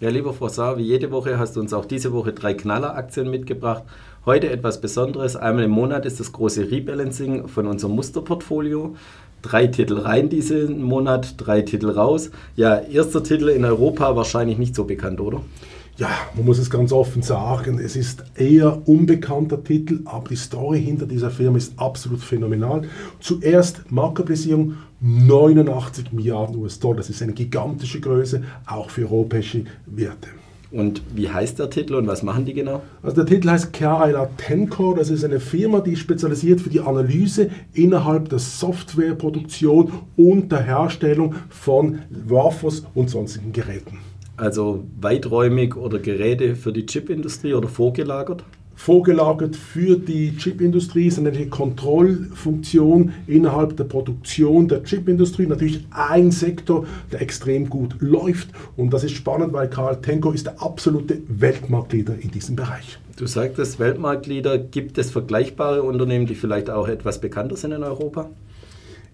Ja, lieber Frau Saar, wie jede Woche hast du uns auch diese Woche drei Knalleraktien mitgebracht. Heute etwas Besonderes. Einmal im Monat ist das große Rebalancing von unserem Musterportfolio. Drei Titel rein diesen Monat, drei Titel raus. Ja, erster Titel in Europa wahrscheinlich nicht so bekannt, oder? Ja, man muss es ganz offen sagen, es ist eher unbekannter Titel, aber die Story hinter dieser Firma ist absolut phänomenal. Zuerst Marktkapitalisierung 89 Milliarden US-Dollar, das ist eine gigantische Größe, auch für europäische Werte. Und wie heißt der Titel und was machen die genau? Also der Titel heißt Kaila Tenco. Das ist eine Firma, die spezialisiert für die Analyse innerhalb der Softwareproduktion und der Herstellung von Wafers und sonstigen Geräten. Also weiträumig oder Geräte für die Chipindustrie oder vorgelagert? Vorgelagert für die Chipindustrie, ist eine Kontrollfunktion innerhalb der Produktion der Chipindustrie. Natürlich ein Sektor, der extrem gut läuft. Und das ist spannend, weil Karl Tenko ist der absolute Weltmarktleader in diesem Bereich. Du sagtest Weltmarktleader. Gibt es vergleichbare Unternehmen, die vielleicht auch etwas bekannter sind in Europa?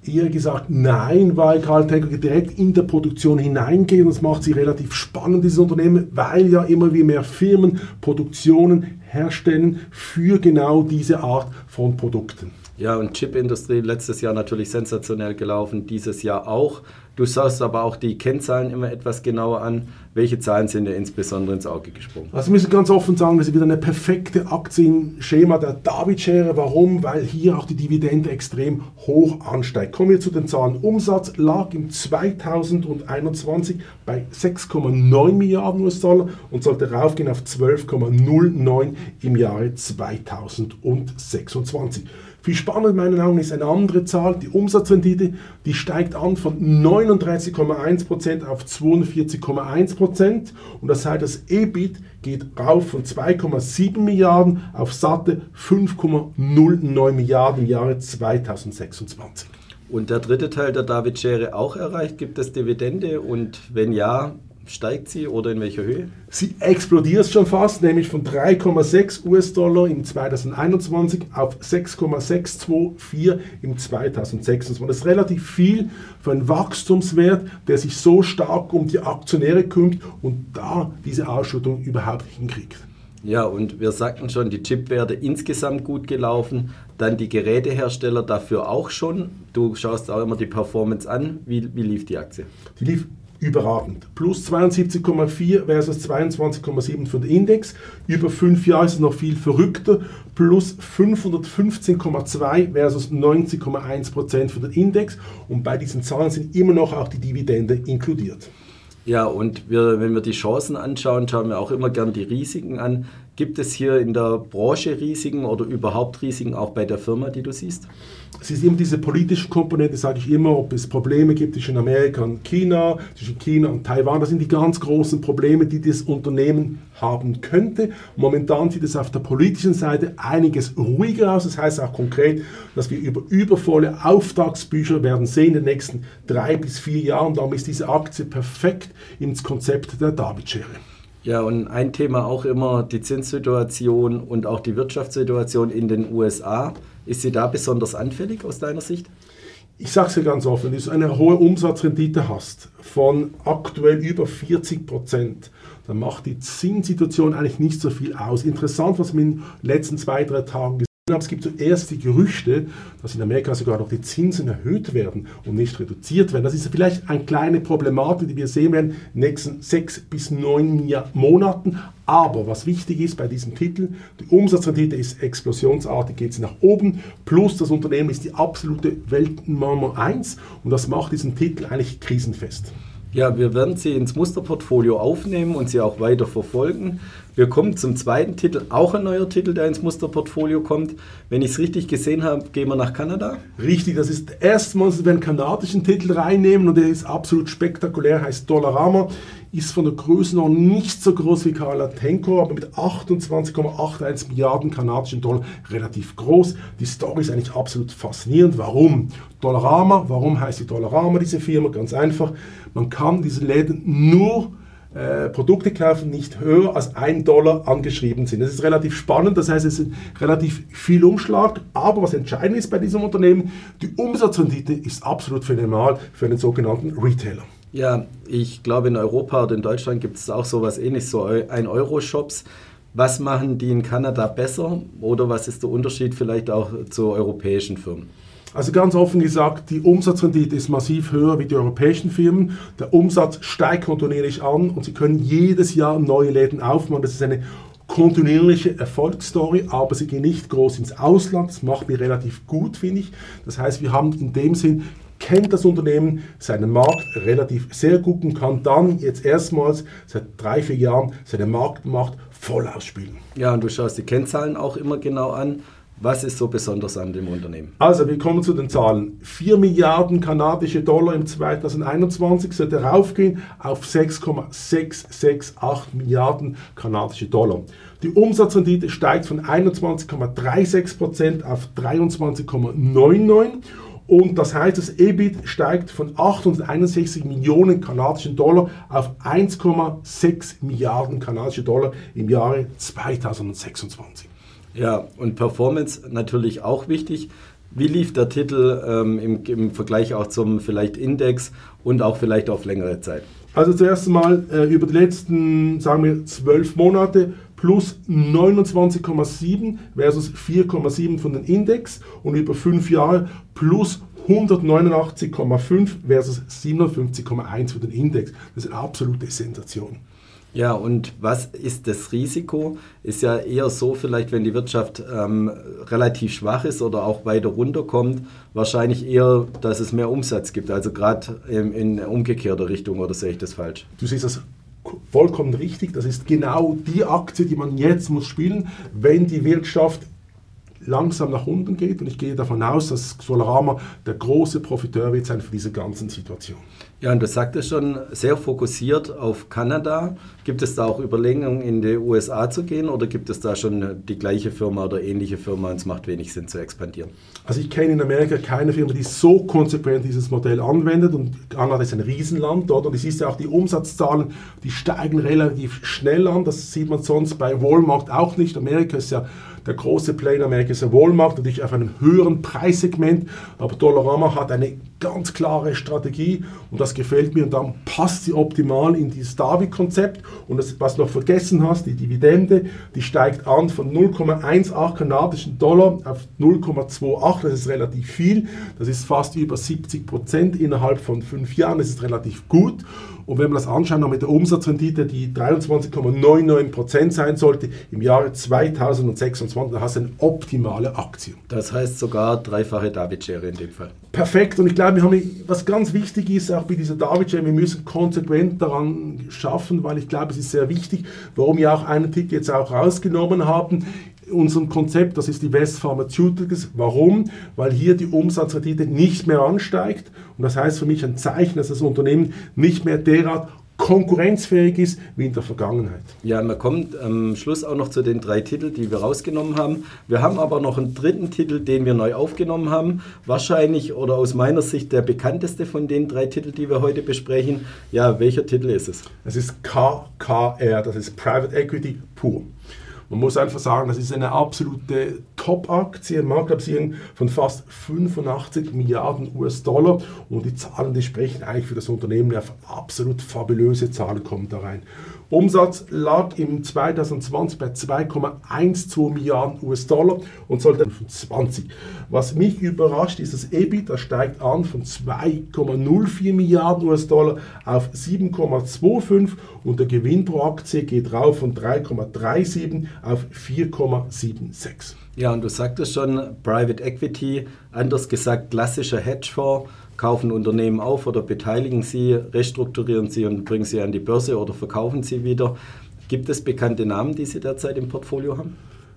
Eher gesagt nein, weil Karl Tenker direkt in der Produktion hineingeht. Und das macht sie relativ spannend, dieses Unternehmen, weil ja immer wie mehr Firmen Produktionen herstellen für genau diese Art von Produkten. Ja, und Chipindustrie letztes Jahr natürlich sensationell gelaufen, dieses Jahr auch. Du schaust aber auch die Kennzahlen immer etwas genauer an. Welche Zahlen sind dir insbesondere ins Auge gesprungen? Also wir müssen ganz offen sagen, das ist wieder eine perfekte Aktienschema der David-Schere. Warum? Weil hier auch die Dividende extrem hoch ansteigt. Kommen wir zu den Zahlen. Umsatz lag im 2021 bei 6,9 Milliarden US-Dollar und sollte raufgehen auf 12,09 im Jahre 2026. Viel spannender in meinen Augen ist eine andere Zahl, die Umsatzrendite, die steigt an von 39,1% auf 42,1% und das heißt, das EBIT geht rauf von 2,7 Milliarden auf satte 5,09 Milliarden im Jahre 2026. Und der dritte Teil der David-Schere auch erreicht? Gibt es Dividende? Und wenn ja, Steigt sie oder in welcher Höhe? Sie explodiert schon fast, nämlich von 3,6 US-Dollar im 2021 auf 6,624 im 2026. Das ist relativ viel für einen Wachstumswert, der sich so stark um die Aktionäre kümmert und da diese Ausschüttung überhaupt hinkriegt. Ja, und wir sagten schon, die Chipwerte insgesamt gut gelaufen, dann die Gerätehersteller dafür auch schon. Du schaust auch immer die Performance an. Wie, wie lief die Aktie? Die lief überragend. Plus 72,4 versus 22,7 für den Index. Über fünf Jahre ist es noch viel verrückter. Plus 515,2 versus 90,1 Prozent für den Index. Und bei diesen Zahlen sind immer noch auch die Dividende inkludiert. Ja, und wir, wenn wir die Chancen anschauen, schauen wir auch immer gern die Risiken an. Gibt es hier in der Branche Risiken oder überhaupt Risiken auch bei der Firma, die du siehst? Es ist immer diese politische Komponente, sage ich immer, ob es Probleme gibt zwischen Amerika und China, zwischen China und Taiwan. Das sind die ganz großen Probleme, die das Unternehmen haben könnte. Momentan sieht es auf der politischen Seite einiges ruhiger aus. Das heißt auch konkret, dass wir über übervolle Auftragsbücher werden sehen in den nächsten drei bis vier Jahren. Darum ist diese Aktie perfekt ins Konzept der David-Schere. Ja, und ein Thema auch immer die Zinssituation und auch die Wirtschaftssituation in den USA. Ist sie da besonders anfällig aus deiner Sicht? Ich sage es dir ganz offen, wenn du eine hohe Umsatzrendite hast von aktuell über 40 Prozent, dann macht die Zinssituation eigentlich nicht so viel aus. Interessant, was wir in den letzten zwei, drei Tagen gesehen es gibt zuerst die Gerüchte, dass in Amerika sogar noch die Zinsen erhöht werden und nicht reduziert werden. Das ist vielleicht eine kleine Problematik, die wir sehen werden in den nächsten sechs bis neun Monaten. Aber was wichtig ist bei diesem Titel, die Umsatzrendite ist explosionsartig, geht sie nach oben, plus das Unternehmen ist die absolute Weltnummer 1 und das macht diesen Titel eigentlich krisenfest. Ja, wir werden sie ins Musterportfolio aufnehmen und sie auch weiter verfolgen. Wir kommen zum zweiten Titel, auch ein neuer Titel, der ins Musterportfolio kommt. Wenn ich es richtig gesehen habe, gehen wir nach Kanada. Richtig, das ist erstmals, dass wir einen kanadischen Titel reinnehmen und der ist absolut spektakulär, heißt Dollarama, ist von der Größenordnung nicht so groß wie Carla Tenko, aber mit 28,81 Milliarden kanadischen Dollar relativ groß. Die Story ist eigentlich absolut faszinierend. Warum? Dollarama, warum heißt die Dollarama, diese Firma? Ganz einfach, man kann diese Läden nur äh, Produkte kaufen, nicht höher als ein Dollar angeschrieben sind. Das ist relativ spannend, das heißt, es ist relativ viel Umschlag, aber was entscheidend ist bei diesem Unternehmen, die Umsatzrendite ist absolut phänomenal für einen sogenannten Retailer. Ja, ich glaube, in Europa oder in Deutschland gibt es auch sowas ähnliches, so ein Euro-Shops. Was machen die in Kanada besser oder was ist der Unterschied vielleicht auch zu europäischen Firmen? Also ganz offen gesagt, die Umsatzrendite ist massiv höher wie die europäischen Firmen. Der Umsatz steigt kontinuierlich an und sie können jedes Jahr neue Läden aufmachen. Das ist eine kontinuierliche Erfolgsstory, aber sie gehen nicht groß ins Ausland. Das macht mir relativ gut, finde ich. Das heißt, wir haben in dem Sinn kennt das Unternehmen seinen Markt relativ sehr gut und kann dann jetzt erstmals seit drei, vier Jahren seine Marktmacht voll ausspielen. Ja, und du schaust die Kennzahlen auch immer genau an. Was ist so besonders an dem Unternehmen? Also, wir kommen zu den Zahlen. 4 Milliarden kanadische Dollar im 2021 sollte raufgehen auf 6,668 Milliarden kanadische Dollar. Die Umsatzrendite steigt von 21,36% auf 23,99% und das heißt, das EBIT steigt von 861 Millionen kanadischen Dollar auf 1,6 Milliarden kanadische Dollar im Jahre 2026. Ja, und Performance natürlich auch wichtig. Wie lief der Titel ähm, im, im, Vergleich auch zum vielleicht Index und auch vielleicht auf längere Zeit? Also zuerst einmal äh, über die letzten, sagen wir, zwölf Monate plus 29,7 versus 4,7 von den Index und über fünf Jahre plus 189,5 versus 57,1 für den Index. Das ist eine absolute Sensation. Ja, und was ist das Risiko? Ist ja eher so, vielleicht wenn die Wirtschaft ähm, relativ schwach ist oder auch weiter runterkommt, wahrscheinlich eher, dass es mehr Umsatz gibt. Also gerade in, in umgekehrter Richtung, oder sehe ich das falsch? Du siehst das vollkommen richtig. Das ist genau die Aktie, die man jetzt muss spielen, wenn die Wirtschaft langsam nach unten geht. Und ich gehe davon aus, dass Solarama der große Profiteur wird sein für diese ganzen Situationen. Ja, und du sagtest schon, sehr fokussiert auf Kanada. Gibt es da auch Überlegungen, in die USA zu gehen oder gibt es da schon die gleiche Firma oder ähnliche Firma und es macht wenig Sinn zu expandieren? Also ich kenne in Amerika keine Firma, die so konsequent dieses Modell anwendet und Kanada ist ein Riesenland dort und es ist ja auch die Umsatzzahlen, die steigen relativ schnell an. Das sieht man sonst bei Walmart auch nicht. Amerika ist ja der große Player in Amerika ist Walmart, natürlich auf einem höheren Preissegment, aber Dollarama hat eine ganz klare Strategie und das gefällt mir und dann passt sie optimal in dieses Davi-Konzept und das, was du noch vergessen hast, die Dividende, die steigt an von 0,18 kanadischen Dollar auf 0,28, das ist relativ viel, das ist fast über 70 Prozent innerhalb von fünf Jahren, das ist relativ gut. Und wenn man das anschaut, mit der Umsatzrendite, die 23,99% sein sollte im Jahre 2026, dann hast du eine optimale Aktie. Das heißt sogar dreifache David-Share in dem Fall. Perfekt. Und ich glaube, wir haben, was ganz wichtig ist, auch bei dieser David-Share, wir müssen konsequent daran schaffen, weil ich glaube, es ist sehr wichtig, warum wir auch einen Titel jetzt auch rausgenommen haben unserem Konzept, das ist die West Pharmaceuticals. Warum? Weil hier die Umsatzrendite nicht mehr ansteigt und das heißt für mich ein Zeichen, dass das Unternehmen nicht mehr derart konkurrenzfähig ist wie in der Vergangenheit. Ja, man kommt am Schluss auch noch zu den drei Titeln, die wir rausgenommen haben. Wir haben aber noch einen dritten Titel, den wir neu aufgenommen haben. Wahrscheinlich oder aus meiner Sicht der bekannteste von den drei Titeln, die wir heute besprechen. Ja, welcher Titel ist es? Es ist KKR, das ist Private Equity pur. Man muss einfach sagen, das ist eine absolute Top-Aktie, Marktkapitalisierung von fast 85 Milliarden US-Dollar und die Zahlen, die sprechen eigentlich für das Unternehmen, ja, absolut fabulöse Zahlen kommen da rein. Umsatz lag im 2020 bei 2,12 Milliarden US-Dollar und sollte 20. Was mich überrascht, ist das EBIT, das steigt an von 2,04 Milliarden US-Dollar auf 7,25 und der Gewinn pro Aktie geht rauf von 3,37 auf 4,76. Ja, und du sagtest schon, Private Equity, anders gesagt klassischer Hedgefonds kaufen Unternehmen auf oder beteiligen sie, restrukturieren sie und bringen sie an die Börse oder verkaufen sie wieder. Gibt es bekannte Namen, die Sie derzeit im Portfolio haben?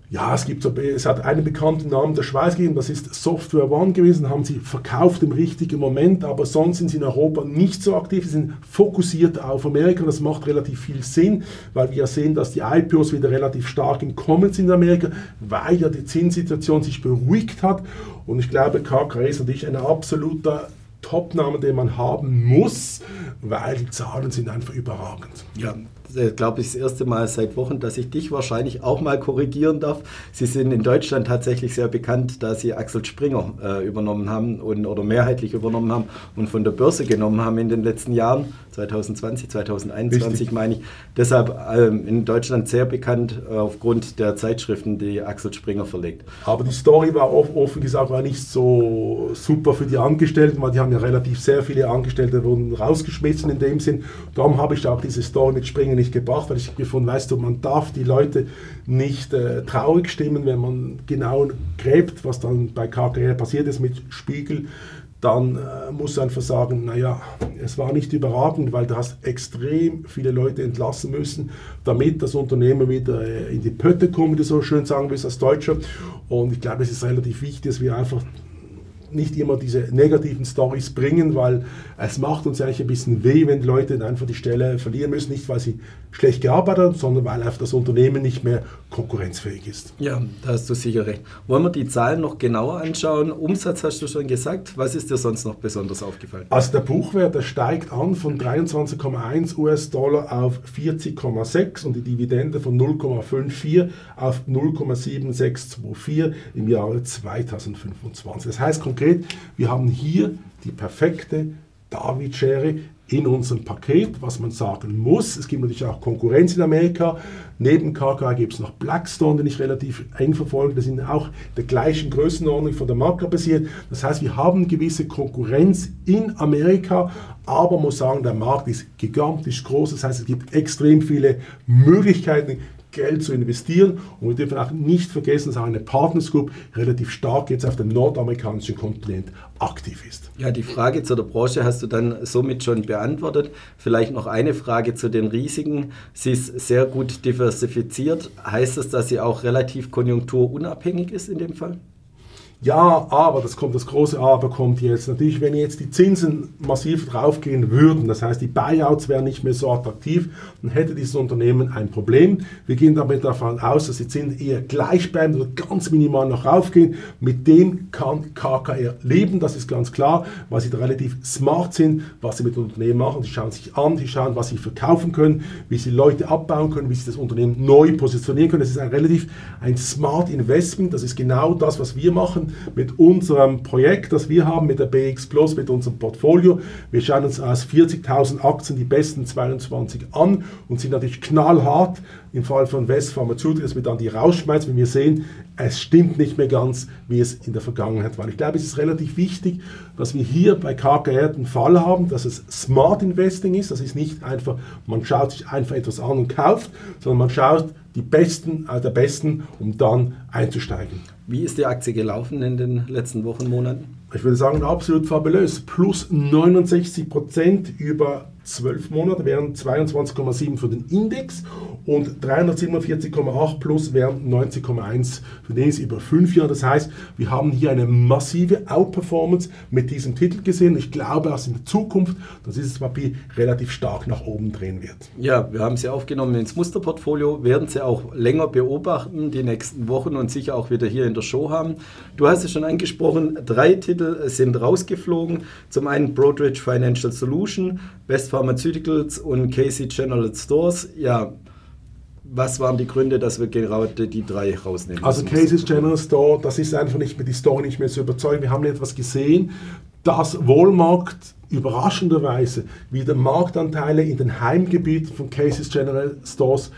Ja, es, gibt, es hat einen bekannten Namen der Schweiz gegeben, das ist Software One gewesen, haben sie verkauft im richtigen Moment, aber sonst sind sie in Europa nicht so aktiv, sie sind fokussiert auf Amerika und das macht relativ viel Sinn, weil wir ja sehen, dass die IPOs wieder relativ stark im Kommen sind in Amerika, weil ja die Zinssituation sich beruhigt hat und ich glaube, KKR ist natürlich ein absoluter Top-Name, den man haben muss, weil die Zahlen sind einfach überragend. Ja, glaube ich, das erste Mal seit Wochen, dass ich dich wahrscheinlich auch mal korrigieren darf. Sie sind in Deutschland tatsächlich sehr bekannt, da Sie Axel Springer äh, übernommen haben und, oder mehrheitlich übernommen haben und von der Börse genommen haben in den letzten Jahren. 2020, 2021 Richtig. meine ich. Deshalb ähm, in Deutschland sehr bekannt äh, aufgrund der Zeitschriften, die Axel Springer verlegt. Aber die Story war offen gesagt war nicht so super für die Angestellten, weil die haben ja relativ sehr viele Angestellte wurden rausgeschmissen in dem Sinn. Darum habe ich auch diese Story mit Springer nicht gebracht, weil ich gefunden, weißt du, man darf die Leute nicht äh, traurig stimmen, wenn man genau gräbt, was dann bei KKR passiert ist mit Spiegel dann äh, musst du einfach sagen, naja, es war nicht überragend, weil du hast extrem viele Leute entlassen müssen, damit das Unternehmen wieder äh, in die Pötte kommt, wie du so schön sagen willst als Deutscher. Und ich glaube, es ist relativ wichtig, dass wir einfach nicht immer diese negativen Stories bringen, weil es macht uns eigentlich ein bisschen weh, wenn die Leute einfach die Stelle verlieren müssen, nicht weil sie schlecht gearbeitet haben, sondern weil einfach das Unternehmen nicht mehr konkurrenzfähig ist. Ja, da hast du sicher recht. Wollen wir die Zahlen noch genauer anschauen? Umsatz hast du schon gesagt. Was ist dir sonst noch besonders aufgefallen? Also der Buchwert, der steigt an von 23,1 US-Dollar auf 40,6 und die Dividende von 0,54 auf 0,7624 im Jahre 2025. Das heißt konkret, wir haben hier die perfekte David-Schere in unserem Paket, was man sagen muss. Es gibt natürlich auch Konkurrenz in Amerika. Neben KKA gibt es noch Blackstone, den ich relativ eng verfolge. Das sind auch der gleichen Größenordnung von der Marke basiert. Das heißt, wir haben gewisse Konkurrenz in Amerika, aber muss sagen, der Markt ist gigantisch groß. Das heißt, es gibt extrem viele Möglichkeiten, Geld zu investieren. Und wir dürfen auch nicht vergessen, dass auch eine Partners Group relativ stark jetzt auf dem nordamerikanischen Kontinent aktiv ist. Ja, die Frage zu der Branche hast du dann somit schon beantwortet. Vielleicht noch eine Frage zu den Risiken. Sie ist sehr gut diversifiziert. Heißt das, dass sie auch relativ konjunkturunabhängig ist in dem Fall? Ja, aber, das kommt, das große Aber kommt jetzt. Natürlich, wenn jetzt die Zinsen massiv draufgehen würden, das heißt, die Buyouts wären nicht mehr so attraktiv, dann hätte dieses Unternehmen ein Problem. Wir gehen damit davon aus, dass die Zinsen eher gleich bleiben oder ganz minimal noch raufgehen. Mit dem kann KKR leben, das ist ganz klar, weil sie da relativ smart sind, was sie mit Unternehmen machen. Sie schauen sich an, sie schauen, was sie verkaufen können, wie sie Leute abbauen können, wie sie das Unternehmen neu positionieren können. Das ist ein relativ ein smart Investment, das ist genau das, was wir machen mit unserem Projekt, das wir haben, mit der BX Plus, mit unserem Portfolio. Wir schauen uns aus 40.000 Aktien die besten 22 an und sind natürlich knallhart im Fall von West Pharmaceuticals, dass wir dann die rausschmeißen, wenn wir sehen, es stimmt nicht mehr ganz, wie es in der Vergangenheit war. Ich glaube, es ist relativ wichtig, dass wir hier bei KKR den Fall haben, dass es Smart Investing ist. Das ist nicht einfach, man schaut sich einfach etwas an und kauft, sondern man schaut die Besten der Besten, um dann einzusteigen. Wie ist die Aktie gelaufen in den letzten Wochen, Monaten? Ich würde sagen, absolut fabulös. Plus 69 Prozent über 12 Monate wären 22,7 für den Index und 347,8 plus wären 90,1 für den ist über 5 Jahre. Das heißt, wir haben hier eine massive Outperformance mit diesem Titel gesehen. Ich glaube, dass in der Zukunft, dass dieses Papier relativ stark nach oben drehen wird. Ja, wir haben sie aufgenommen ins Musterportfolio, werden sie auch länger beobachten, die nächsten Wochen und sicher auch wieder hier in der Show haben. Du hast es schon angesprochen, drei Titel sind rausgeflogen. Zum einen Broadridge Financial Solution, West Pharmaceuticals und Casey General Stores. Ja, was waren die Gründe, dass wir gerade die drei rausnehmen? Also Casey's General Store, das ist einfach nicht mehr die Story nicht mehr zu überzeugen. Wir haben etwas gesehen, dass Walmart überraschenderweise wieder Marktanteile in den Heimgebieten von Casey's General Stores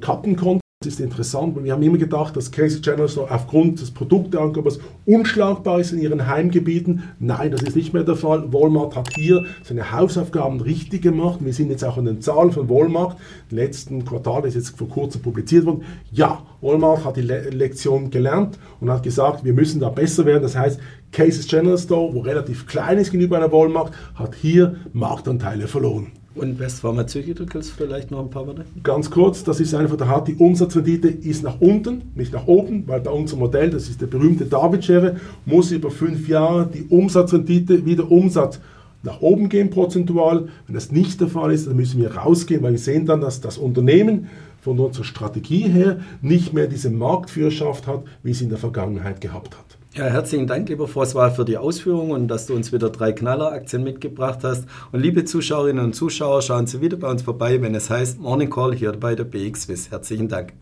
cutten konnte. Das ist interessant, weil wir haben immer gedacht, dass Casey General Store aufgrund des Produkteangebots unschlagbar ist in ihren Heimgebieten. Nein, das ist nicht mehr der Fall. Walmart hat hier seine Hausaufgaben richtig gemacht. Wir sind jetzt auch an den Zahlen von Walmart. Im letzten Quartal ist jetzt vor kurzem publiziert worden. Ja, Walmart hat die Le Lektion gelernt und hat gesagt, wir müssen da besser werden. Das heißt, Cases General Store, wo relativ klein ist gegenüber einer Walmart, hat hier Marktanteile verloren. Und West Pharmaceuticals vielleicht noch ein paar Worte? Ganz kurz, das ist einfach, da hat die Umsatzrendite ist nach unten, nicht nach oben, weil bei unserem Modell, das ist der berühmte David-Schere, muss über fünf Jahre die Umsatzrendite wieder Umsatz nach oben gehen prozentual. Wenn das nicht der Fall ist, dann müssen wir rausgehen, weil wir sehen dann, dass das Unternehmen von unserer Strategie her nicht mehr diese Marktführerschaft hat, wie es in der Vergangenheit gehabt hat. Ja, herzlichen Dank, lieber Vosswahl, für die Ausführungen und dass du uns wieder drei Knalleraktien mitgebracht hast. Und liebe Zuschauerinnen und Zuschauer, schauen Sie wieder bei uns vorbei, wenn es heißt Morning Call hier bei der BX Swiss. Herzlichen Dank.